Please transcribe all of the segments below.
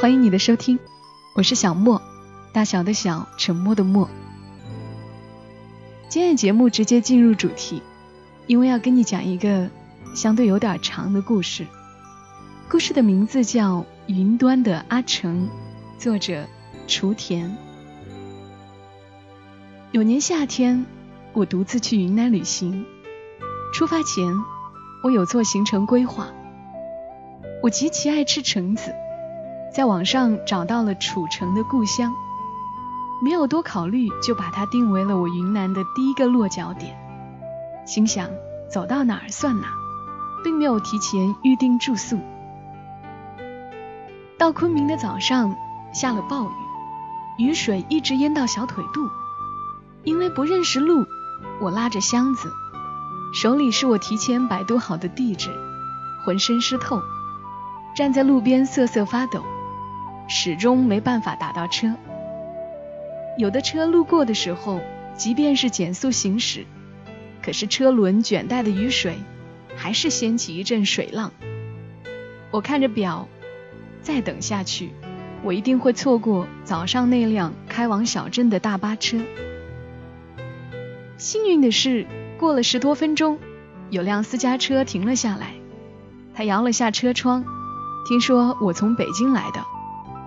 欢迎你的收听，我是小莫，大小的小，沉默的默。今天节目直接进入主题，因为要跟你讲一个相对有点长的故事。故事的名字叫《云端的阿成》，作者雏田。有年夏天，我独自去云南旅行。出发前，我有做行程规划。我极其爱吃橙子。在网上找到了楚城的故乡，没有多考虑，就把它定为了我云南的第一个落脚点。心想走到哪儿算哪，并没有提前预定住宿。到昆明的早上下了暴雨，雨水一直淹到小腿肚。因为不认识路，我拉着箱子，手里是我提前百度好的地址，浑身湿透，站在路边瑟瑟发抖。始终没办法打到车。有的车路过的时候，即便是减速行驶，可是车轮卷带的雨水还是掀起一阵水浪。我看着表，再等下去，我一定会错过早上那辆开往小镇的大巴车。幸运的是，过了十多分钟，有辆私家车停了下来。他摇了下车窗，听说我从北京来的。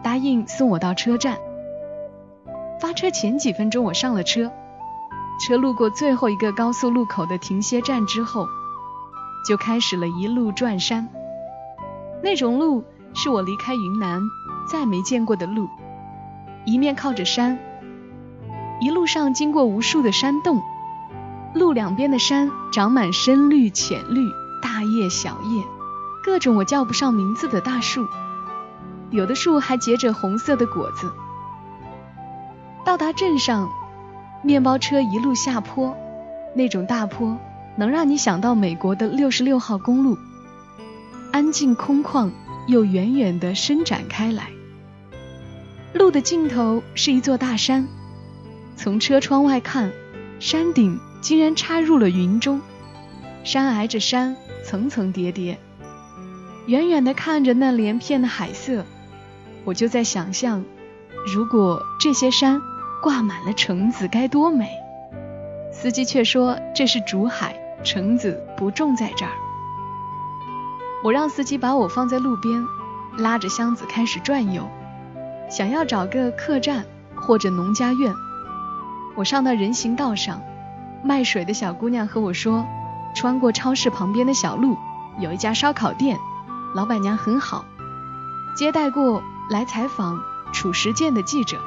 答应送我到车站。发车前几分钟，我上了车。车路过最后一个高速路口的停歇站之后，就开始了一路转山。那种路是我离开云南再没见过的路，一面靠着山，一路上经过无数的山洞，路两边的山长满深绿、浅绿、大叶、小叶，各种我叫不上名字的大树。有的树还结着红色的果子。到达镇上，面包车一路下坡，那种大坡能让你想到美国的六十六号公路，安静空旷又远远地伸展开来。路的尽头是一座大山，从车窗外看，山顶竟然插入了云中，山挨着山，层层叠叠。远远的看着那连片的海色。我就在想象，如果这些山挂满了橙子，该多美。司机却说这是竹海，橙子不种在这儿。我让司机把我放在路边，拉着箱子开始转悠，想要找个客栈或者农家院。我上到人行道上，卖水的小姑娘和我说，穿过超市旁边的小路，有一家烧烤店，老板娘很好，接待过。来采访褚时健的记者，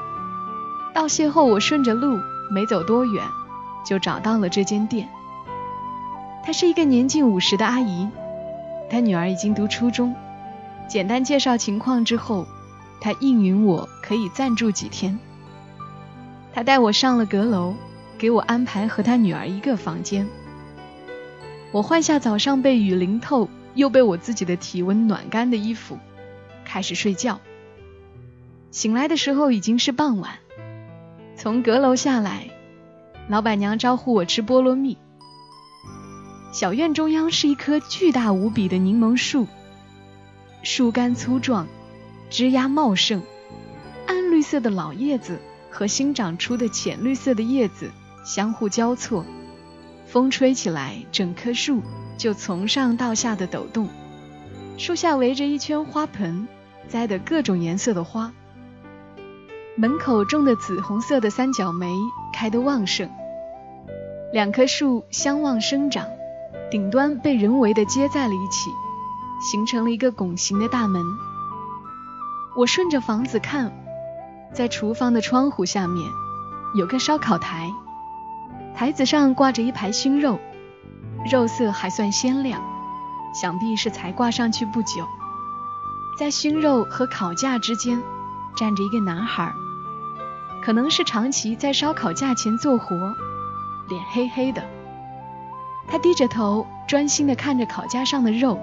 道谢后，我顺着路没走多远，就找到了这间店。她是一个年近五十的阿姨，她女儿已经读初中。简单介绍情况之后，她应允我可以暂住几天。她带我上了阁楼，给我安排和她女儿一个房间。我换下早上被雨淋透又被我自己的体温暖干的衣服，开始睡觉。醒来的时候已经是傍晚，从阁楼下来，老板娘招呼我吃菠萝蜜。小院中央是一棵巨大无比的柠檬树，树干粗壮，枝丫茂盛，暗绿色的老叶子和新长出的浅绿色的叶子相互交错，风吹起来，整棵树就从上到下的抖动。树下围着一圈花盆，栽的各种颜色的花。门口种的紫红色的三角梅开得旺盛，两棵树相望生长，顶端被人为的接在了一起，形成了一个拱形的大门。我顺着房子看，在厨房的窗户下面有个烧烤台，台子上挂着一排熏肉，肉色还算鲜亮，想必是才挂上去不久。在熏肉和烤架之间站着一个男孩。可能是长期在烧烤架前做活，脸黑黑的。他低着头，专心地看着烤架上的肉。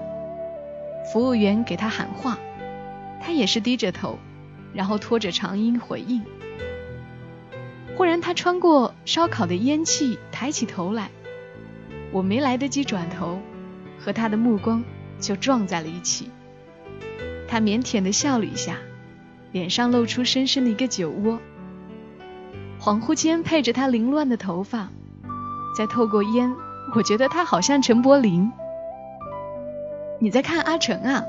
服务员给他喊话，他也是低着头，然后拖着长音回应。忽然，他穿过烧烤的烟气，抬起头来。我没来得及转头，和他的目光就撞在了一起。他腼腆地笑了一下，脸上露出深深的一个酒窝。恍惚间配着他凌乱的头发，再透过烟，我觉得他好像陈柏霖。你在看阿成啊？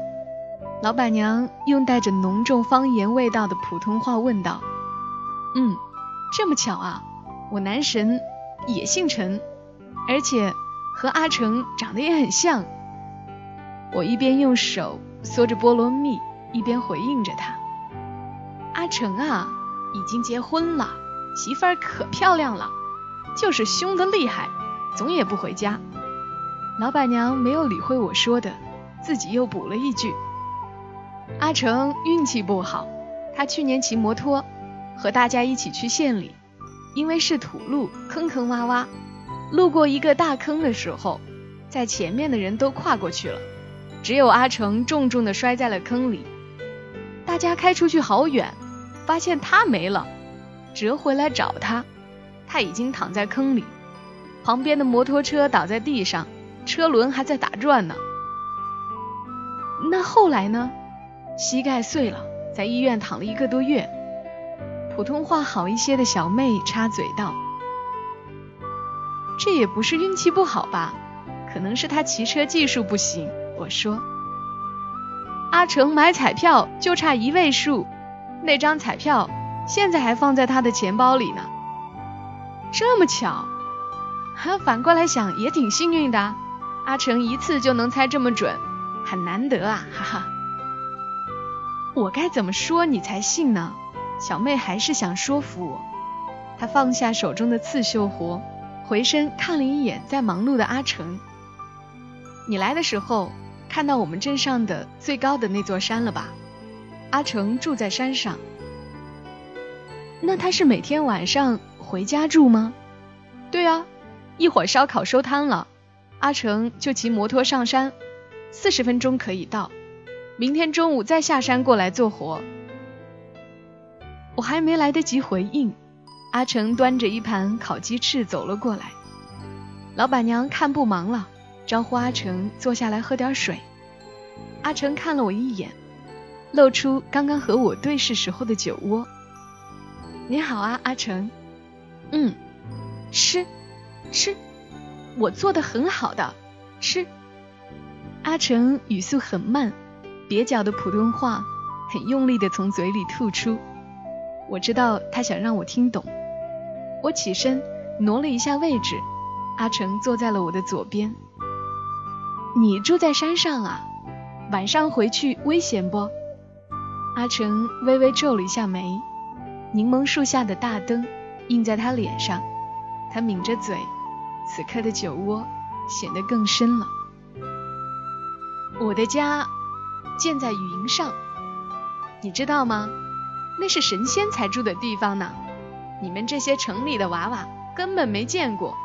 老板娘用带着浓重方言味道的普通话问道。嗯，这么巧啊，我男神也姓陈，而且和阿成长得也很像。我一边用手嗦着菠萝蜜，一边回应着他。阿成啊，已经结婚了。媳妇儿可漂亮了，就是凶得厉害，总也不回家。老板娘没有理会我说的，自己又补了一句：“阿成运气不好，他去年骑摩托和大家一起去县里，因为是土路，坑坑洼洼，路过一个大坑的时候，在前面的人都跨过去了，只有阿成重重的摔在了坑里。大家开出去好远，发现他没了。”折回来找他，他已经躺在坑里，旁边的摩托车倒在地上，车轮还在打转呢。那后来呢？膝盖碎了，在医院躺了一个多月。普通话好一些的小妹插嘴道：“这也不是运气不好吧？可能是他骑车技术不行。”我说：“阿成买彩票就差一位数，那张彩票。”现在还放在他的钱包里呢，这么巧，哈反过来想也挺幸运的。阿成一次就能猜这么准，很难得啊，哈哈。我该怎么说你才信呢？小妹还是想说服我。她放下手中的刺绣活，回身看了一眼在忙碌的阿成。你来的时候看到我们镇上的最高的那座山了吧？阿成住在山上。那他是每天晚上回家住吗？对啊，一会儿烧烤收摊了，阿成就骑摩托上山，四十分钟可以到，明天中午再下山过来做活。我还没来得及回应，阿成端着一盘烤鸡翅走了过来。老板娘看不忙了，招呼阿成坐下来喝点水。阿成看了我一眼，露出刚刚和我对视时候的酒窝。你好啊，阿成。嗯，吃，吃，我做的很好的，吃。阿成语速很慢，蹩脚的普通话很用力的从嘴里吐出。我知道他想让我听懂。我起身挪了一下位置，阿成坐在了我的左边。你住在山上啊？晚上回去危险不？阿成微微皱了一下眉。柠檬树下的大灯映在他脸上，他抿着嘴，此刻的酒窝显得更深了。我的家建在云上，你知道吗？那是神仙才住的地方呢。你们这些城里的娃娃根本没见过。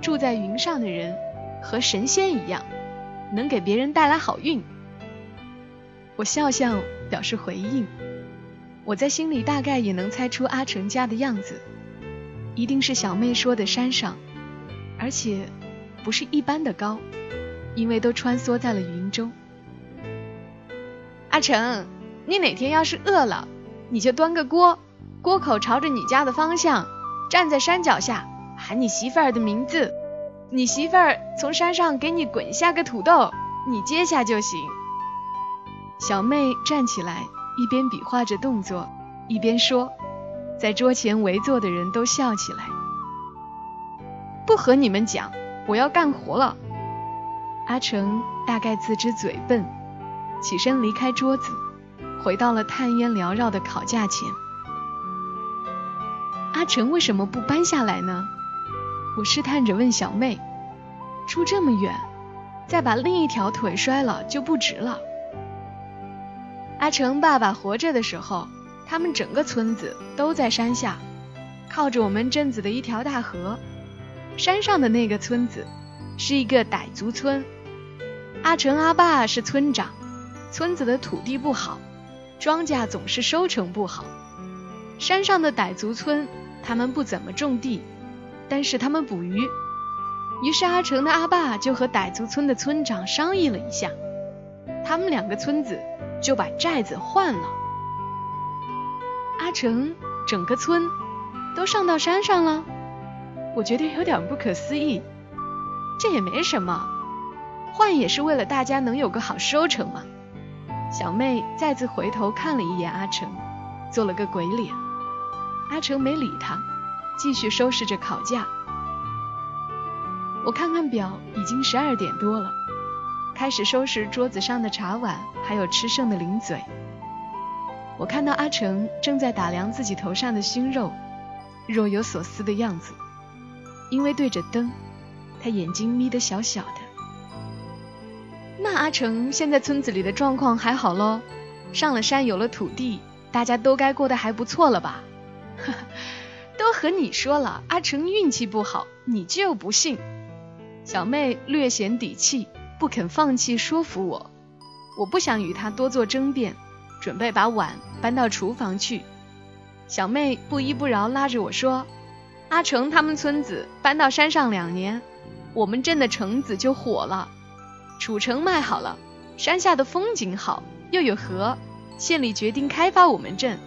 住在云上的人和神仙一样，能给别人带来好运。我笑笑表示回应。我在心里大概也能猜出阿成家的样子，一定是小妹说的山上，而且不是一般的高，因为都穿梭在了云中。阿成，你哪天要是饿了，你就端个锅，锅口朝着你家的方向，站在山脚下，喊你媳妇儿的名字，你媳妇儿从山上给你滚下个土豆，你接下就行。小妹站起来。一边比划着动作，一边说，在桌前围坐的人都笑起来。不和你们讲，我要干活了。阿成大概自知嘴笨，起身离开桌子，回到了炭烟缭绕的烤架前。阿成为什么不搬下来呢？我试探着问小妹。住这么远，再把另一条腿摔了就不值了。阿成爸爸活着的时候，他们整个村子都在山下，靠着我们镇子的一条大河。山上的那个村子是一个傣族村，阿成阿爸是村长，村子的土地不好，庄稼总是收成不好。山上的傣族村，他们不怎么种地，但是他们捕鱼。于是阿成的阿爸就和傣族村的村长商议了一下，他们两个村子。就把寨子换了。阿成整个村都上到山上了，我觉得有点不可思议。这也没什么，换也是为了大家能有个好收成嘛。小妹再次回头看了一眼阿成，做了个鬼脸。阿成没理他，继续收拾着烤架。我看看表，已经十二点多了，开始收拾桌子上的茶碗，还有吃剩的零嘴。我看到阿成正在打量自己头上的熏肉，若有所思的样子。因为对着灯，他眼睛眯得小小的。那阿成现在村子里的状况还好喽？上了山有了土地，大家都该过得还不错了吧？都和你说了，阿成运气不好，你就不信。小妹略显底气，不肯放弃说服我。我不想与他多做争辩，准备把碗搬到厨房去。小妹不依不饶，拉着我说：“阿成他们村子搬到山上两年，我们镇的橙子就火了。储橙卖好了，山下的风景好，又有河，县里决定开发我们镇，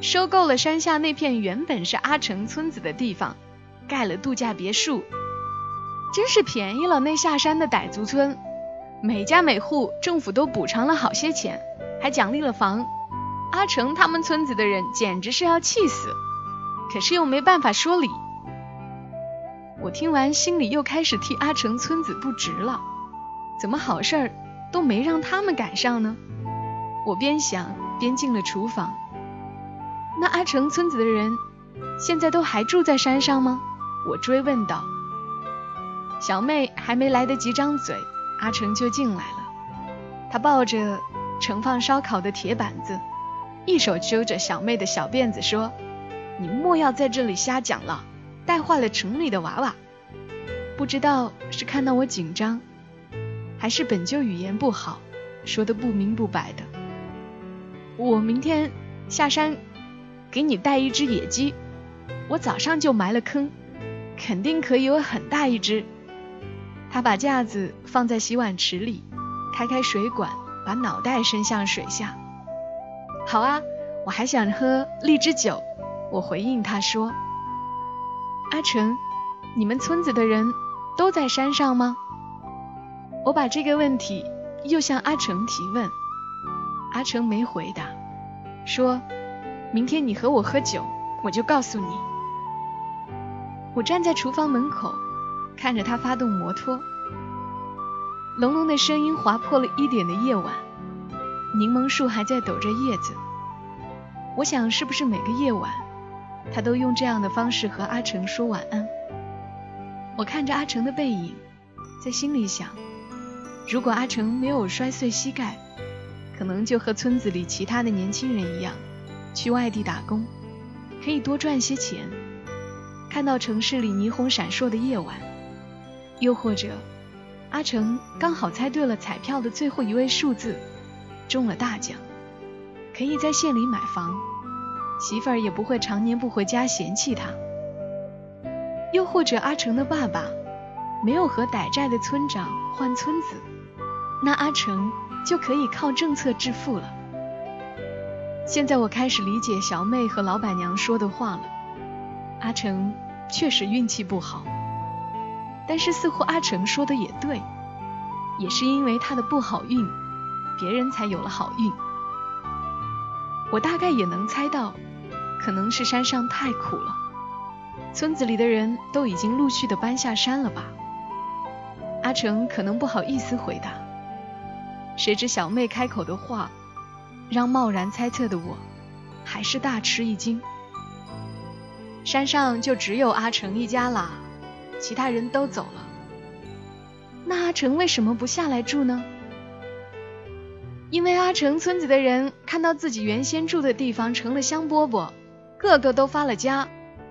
收购了山下那片原本是阿成村子的地方，盖了度假别墅。”真是便宜了那下山的傣族村，每家每户政府都补偿了好些钱，还奖励了房。阿成他们村子的人简直是要气死，可是又没办法说理。我听完心里又开始替阿成村子不值了，怎么好事儿都没让他们赶上呢？我边想边进了厨房。那阿成村子的人现在都还住在山上吗？我追问道。小妹还没来得及张嘴，阿成就进来了。他抱着盛放烧烤的铁板子，一手揪着小妹的小辫子说：“你莫要在这里瞎讲了，带坏了城里的娃娃。”不知道是看到我紧张，还是本就语言不好，说的不明不白的。我明天下山给你带一只野鸡，我早上就埋了坑，肯定可以有很大一只。他把架子放在洗碗池里，开开水管，把脑袋伸向水下。好啊，我还想喝荔枝酒。我回应他说：“阿成，你们村子的人都在山上吗？”我把这个问题又向阿成提问，阿成没回答，说明天你和我喝酒，我就告诉你。我站在厨房门口。看着他发动摩托，隆隆的声音划破了一点的夜晚。柠檬树还在抖着叶子。我想，是不是每个夜晚，他都用这样的方式和阿成说晚安？我看着阿成的背影，在心里想：如果阿成没有摔碎膝盖，可能就和村子里其他的年轻人一样，去外地打工，可以多赚些钱。看到城市里霓虹闪烁的夜晚。又或者，阿成刚好猜对了彩票的最后一位数字，中了大奖，可以在县里买房，媳妇儿也不会常年不回家嫌弃他。又或者，阿成的爸爸没有和逮债的村长换村子，那阿成就可以靠政策致富了。现在我开始理解小妹和老板娘说的话了，阿成确实运气不好。但是似乎阿成说的也对，也是因为他的不好运，别人才有了好运。我大概也能猜到，可能是山上太苦了，村子里的人都已经陆续的搬下山了吧。阿成可能不好意思回答，谁知小妹开口的话，让贸然猜测的我，还是大吃一惊。山上就只有阿成一家啦。其他人都走了，那阿成为什么不下来住呢？因为阿成村子的人看到自己原先住的地方成了香饽饽，个个都发了家，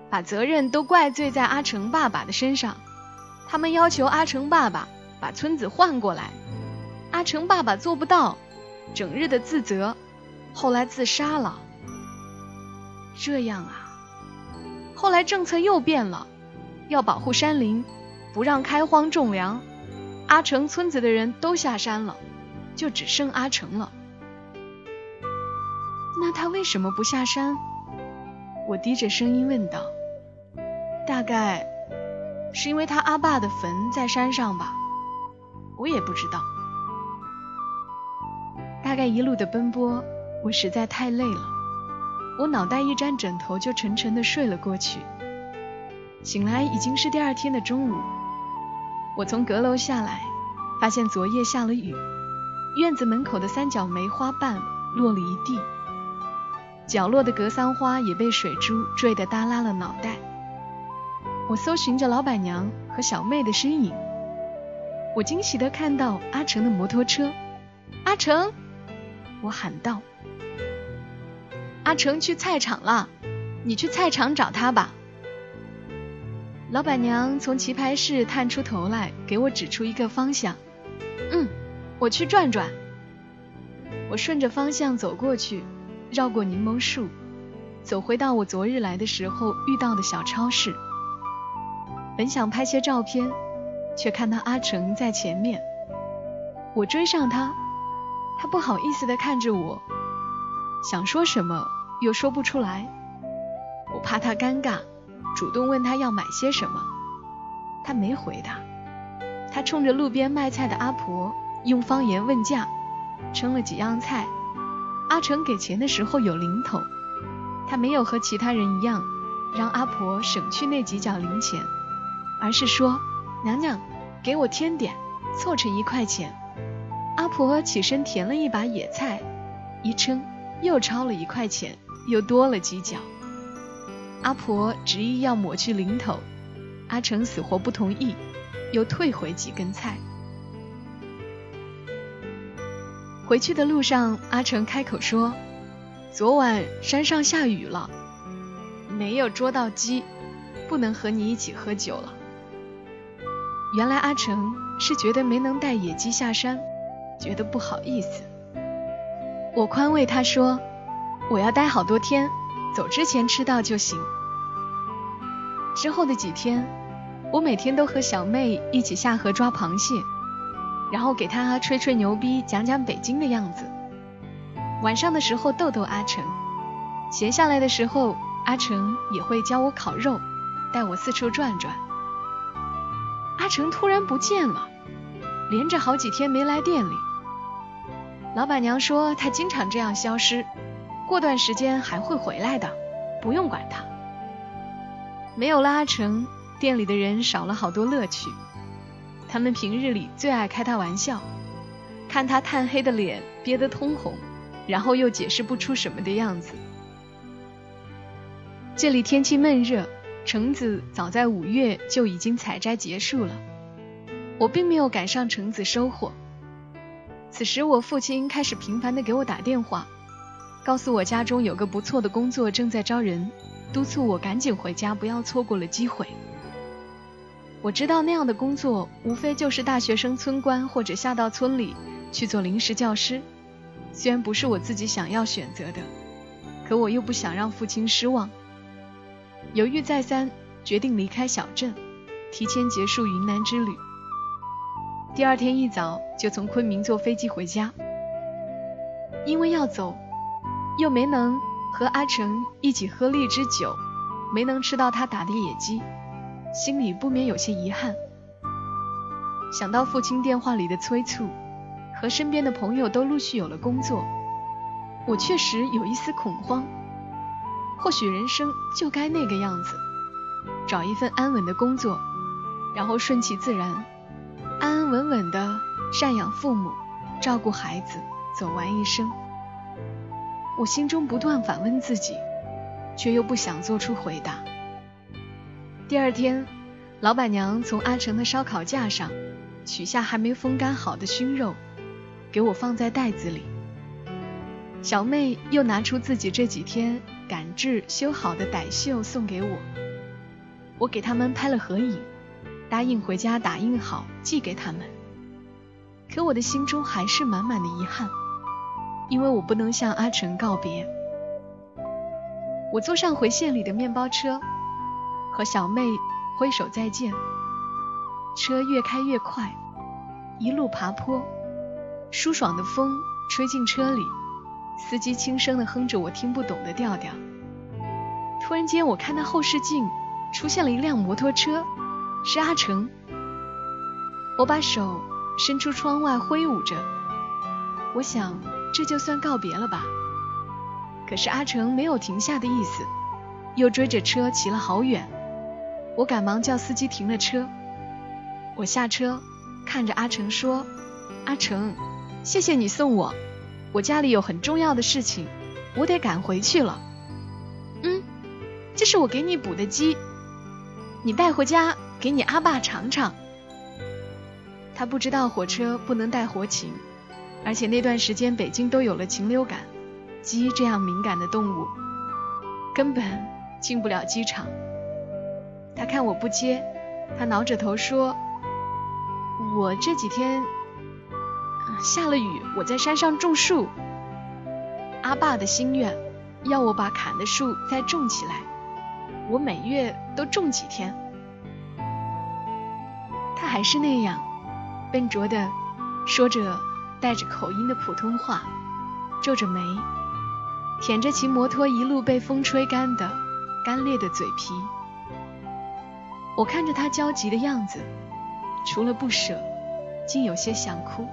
把责任都怪罪在阿成爸爸的身上。他们要求阿成爸爸把村子换过来，阿成爸爸做不到，整日的自责，后来自杀了。这样啊，后来政策又变了。要保护山林，不让开荒种粮。阿成村子的人都下山了，就只剩阿成了。那他为什么不下山，我低着声音问道：“大概是因为他阿爸的坟在山上吧？我也不知道。大概一路的奔波，我实在太累了，我脑袋一沾枕头就沉沉的睡了过去。醒来已经是第二天的中午，我从阁楼下来，发现昨夜下了雨，院子门口的三角梅花瓣落了一地。”角落的格桑花也被水珠坠得耷拉了脑袋。我搜寻着老板娘和小妹的身影，我惊喜地看到阿成的摩托车。阿成，我喊道：“阿成去菜场了，你去菜场找他吧。”老板娘从棋牌室探出头来，给我指出一个方向。嗯，我去转转。我顺着方向走过去。绕过柠檬树，走回到我昨日来的时候遇到的小超市。本想拍些照片，却看到阿成在前面。我追上他，他不好意思地看着我，想说什么又说不出来。我怕他尴尬，主动问他要买些什么。他没回答，他冲着路边卖菜的阿婆用方言问价，称了几样菜。阿成给钱的时候有零头，他没有和其他人一样让阿婆省去那几角零钱，而是说：“娘娘，给我添点，凑成一块钱。”阿婆起身填了一把野菜，一称又超了一块钱，又多了几角。阿婆执意要抹去零头，阿成死活不同意，又退回几根菜。回去的路上，阿成开口说：“昨晚山上下雨了，没有捉到鸡，不能和你一起喝酒了。”原来阿成是觉得没能带野鸡下山，觉得不好意思。我宽慰他说：“我要待好多天，走之前吃到就行。”之后的几天，我每天都和小妹一起下河抓螃蟹。然后给她吹吹牛逼，讲讲北京的样子。晚上的时候逗逗阿成，闲下来的时候，阿成也会教我烤肉，带我四处转转。阿成突然不见了，连着好几天没来店里。老板娘说他经常这样消失，过段时间还会回来的，不用管他。没有了阿成，店里的人少了好多乐趣。他们平日里最爱开他玩笑，看他炭黑的脸憋得通红，然后又解释不出什么的样子。这里天气闷热，橙子早在五月就已经采摘结束了，我并没有赶上橙子收获。此时我父亲开始频繁地给我打电话，告诉我家中有个不错的工作正在招人，督促我赶紧回家，不要错过了机会。我知道那样的工作无非就是大学生村官或者下到村里去做临时教师，虽然不是我自己想要选择的，可我又不想让父亲失望。犹豫再三，决定离开小镇，提前结束云南之旅。第二天一早就从昆明坐飞机回家，因为要走，又没能和阿成一起喝荔枝酒，没能吃到他打的野鸡。心里不免有些遗憾，想到父亲电话里的催促，和身边的朋友都陆续有了工作，我确实有一丝恐慌。或许人生就该那个样子，找一份安稳的工作，然后顺其自然，安安稳稳的赡养父母，照顾孩子，走完一生。我心中不断反问自己，却又不想做出回答。第二天，老板娘从阿成的烧烤架上取下还没风干好的熏肉，给我放在袋子里。小妹又拿出自己这几天赶制修好的傣绣送给我，我给他们拍了合影，答应回家打印好寄给他们。可我的心中还是满满的遗憾，因为我不能向阿成告别。我坐上回县里的面包车。和小妹挥手再见，车越开越快，一路爬坡，舒爽的风吹进车里，司机轻声的哼着我听不懂的调调。突然间，我看到后视镜出现了一辆摩托车，是阿成。我把手伸出窗外挥舞着，我想这就算告别了吧。可是阿成没有停下的意思，又追着车骑了好远。我赶忙叫司机停了车。我下车，看着阿成说：“阿成，谢谢你送我，我家里有很重要的事情，我得赶回去了。”嗯，这是我给你补的鸡，你带回家给你阿爸尝尝。他不知道火车不能带活禽，而且那段时间北京都有了禽流感，鸡这样敏感的动物根本进不了机场。他看我不接，他挠着头说：“我这几天下了雨，我在山上种树。阿爸的心愿要我把砍的树再种起来，我每月都种几天。”他还是那样笨拙的说着带着口音的普通话，皱着眉，舔着骑摩托一路被风吹干的干裂的嘴皮。我看着他焦急的样子，除了不舍，竟有些想哭。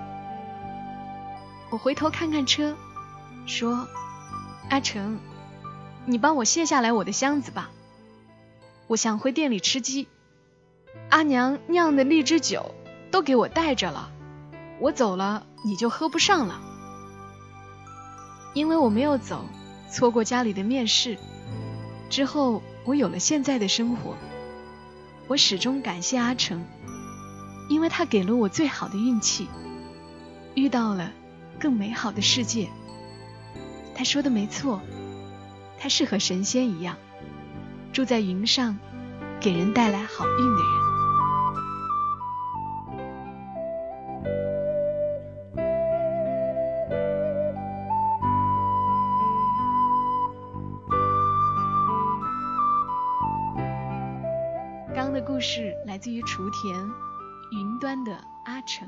我回头看看车，说：“阿成，你帮我卸下来我的箱子吧，我想回店里吃鸡。阿娘酿的荔枝酒都给我带着了，我走了你就喝不上了。因为我没有走，错过家里的面试，之后我有了现在的生活。”我始终感谢阿成，因为他给了我最好的运气，遇到了更美好的世界。他说的没错，他是和神仙一样，住在云上，给人带来好运的人。端的阿成。